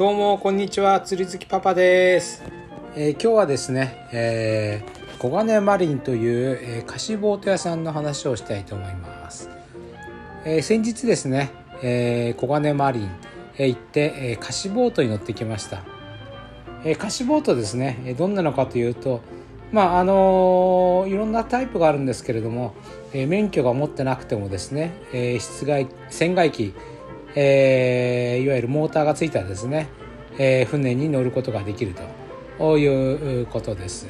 どうもこんにちは。釣り好きパパです、えー今日はですね、えー、小金マリンという、えー貸しボート屋さんの話をしたいと思います、えー先日ですね、えー小金マリン、え行って、えー貸しボートに乗ってきました、えー貸しボートですねえどんなのかというとまああのーいろんなタイプがあるんですけれども、えー免許が持ってなくてもですね、えー室外船外機えーいわゆるモーターがついたですね、えー船に乗ることができると。いうことです。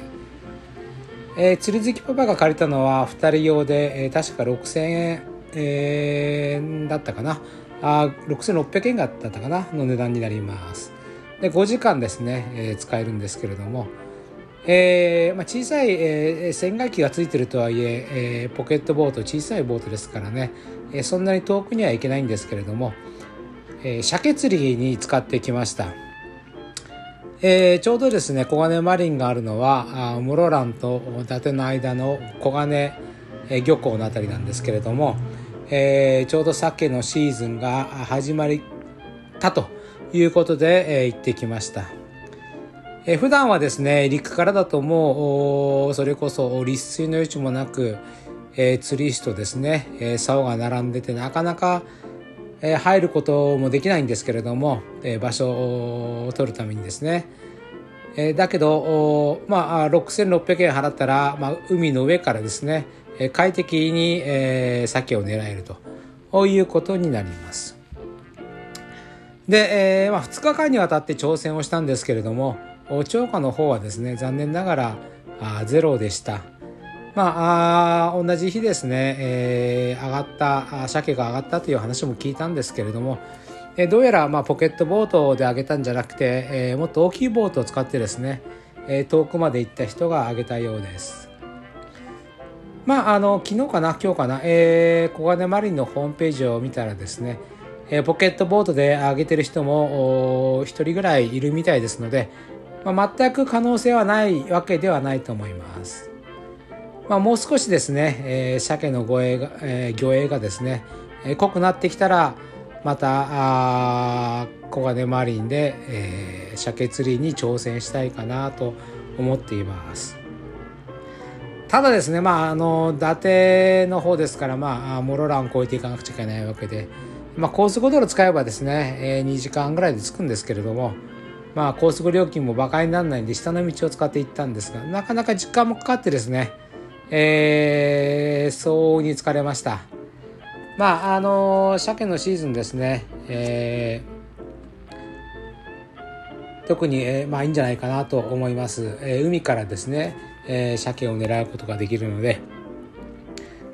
えー釣り好きパパが借りたのは2人用で、えー確か6000円、えーだったかな。あ6600円だったかな。の値段になります。で5時間ですね、えー使えるんですけれども、えーまあ、小さい、えー船外機がついてるとはいええーポケットボート小さいボートですからね、えそんなに遠くには行けないんですけれども、えー鮭釣りに使ってきました、えちょうどですね小金マリンがあるのはあ室蘭と伊達の間の小金、え漁港のあたりなんですけれども、えちょうど鮭のシーズンが始まったということで、え行ってきました。えー普段はですね陸からだともうそれこそ立水の余地もなく、えー釣り石とですね、えー竿が並んでてなかなか、えー入ることもできないんですけれども、えー場所を取るためにですね、えーだけどまあ6600円払ったら、まあ、海の上からですね、え快適に、えー鮭を狙えるとこういうことになります。で、えーまあ、2日間にわたって挑戦をしたんですけれども超過の方はですね残念ながらあゼロでした。まあ、あ同じ日ですね、えー上がった鮭が上がったという話も聞いたんですけれども、えーどうやらまあポケットボートで上げたんじゃなくて、えーもっと大きいボートを使ってですね、えー遠くまで行った人が上げたようです。まあ、あの昨日かな今日かな、えー、小金マリンのホームページを見たらですね、えーポケットボートで上げてる人もお一人ぐらいいるみたいですので、まあ、全く可能性はないわけではないと思います。まあ、もう少しですね、えー鮭の護衛が、えー魚影がですね、えー濃くなってきたらまたあ小金マリンで、えー鮭釣りに挑戦したいかなと思っています。ただですね、まあ、あの、伊達の方ですから、まああ、室蘭を越えていかなくちゃいけないわけで、まあ、高速道路使えばですね、えー2時間ぐらいで着くんですけれども、まあ、高速料金も馬鹿にならないんで、下の道を使って行ったんですが、なかなか時間もかかってですね、えー、相応に疲れました。まあ、あの、鮭のシーズンですね、えー特に、えーまあいいんじゃないかなと思います。えー海からですね、えー鮭を狙うことができるので、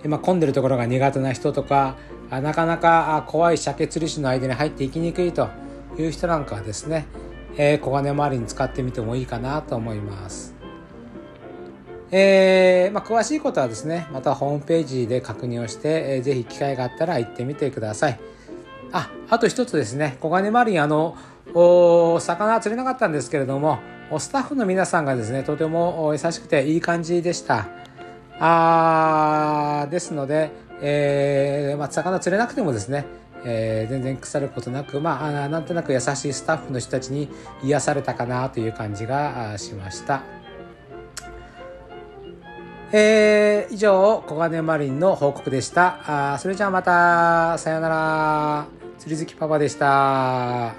えーまあ、混んでるところが苦手な人とかなかなか怖い鮭釣り師の間に入っていきにくいという人なんかはですね、えー小金周りに使ってみてもいいかなと思います。えーまあ、詳しいことはですねまたホームページで確認をして、えーぜひ機会があったら行ってみてください。ああと一つですね小金マリンあのお魚釣れなかったんですけれどもおスタッフの皆さんがですねとても優しくていい感じでしたあーですので、えーまあ、魚釣れなくてもですね、えー全然腐ることなく、まああー、なんとなく優しいスタッフの人たちに癒されたかなという感じがしました。えー以上小金マリンの報告でした。あそれじゃあまたさようなら。釣り好きパパでした。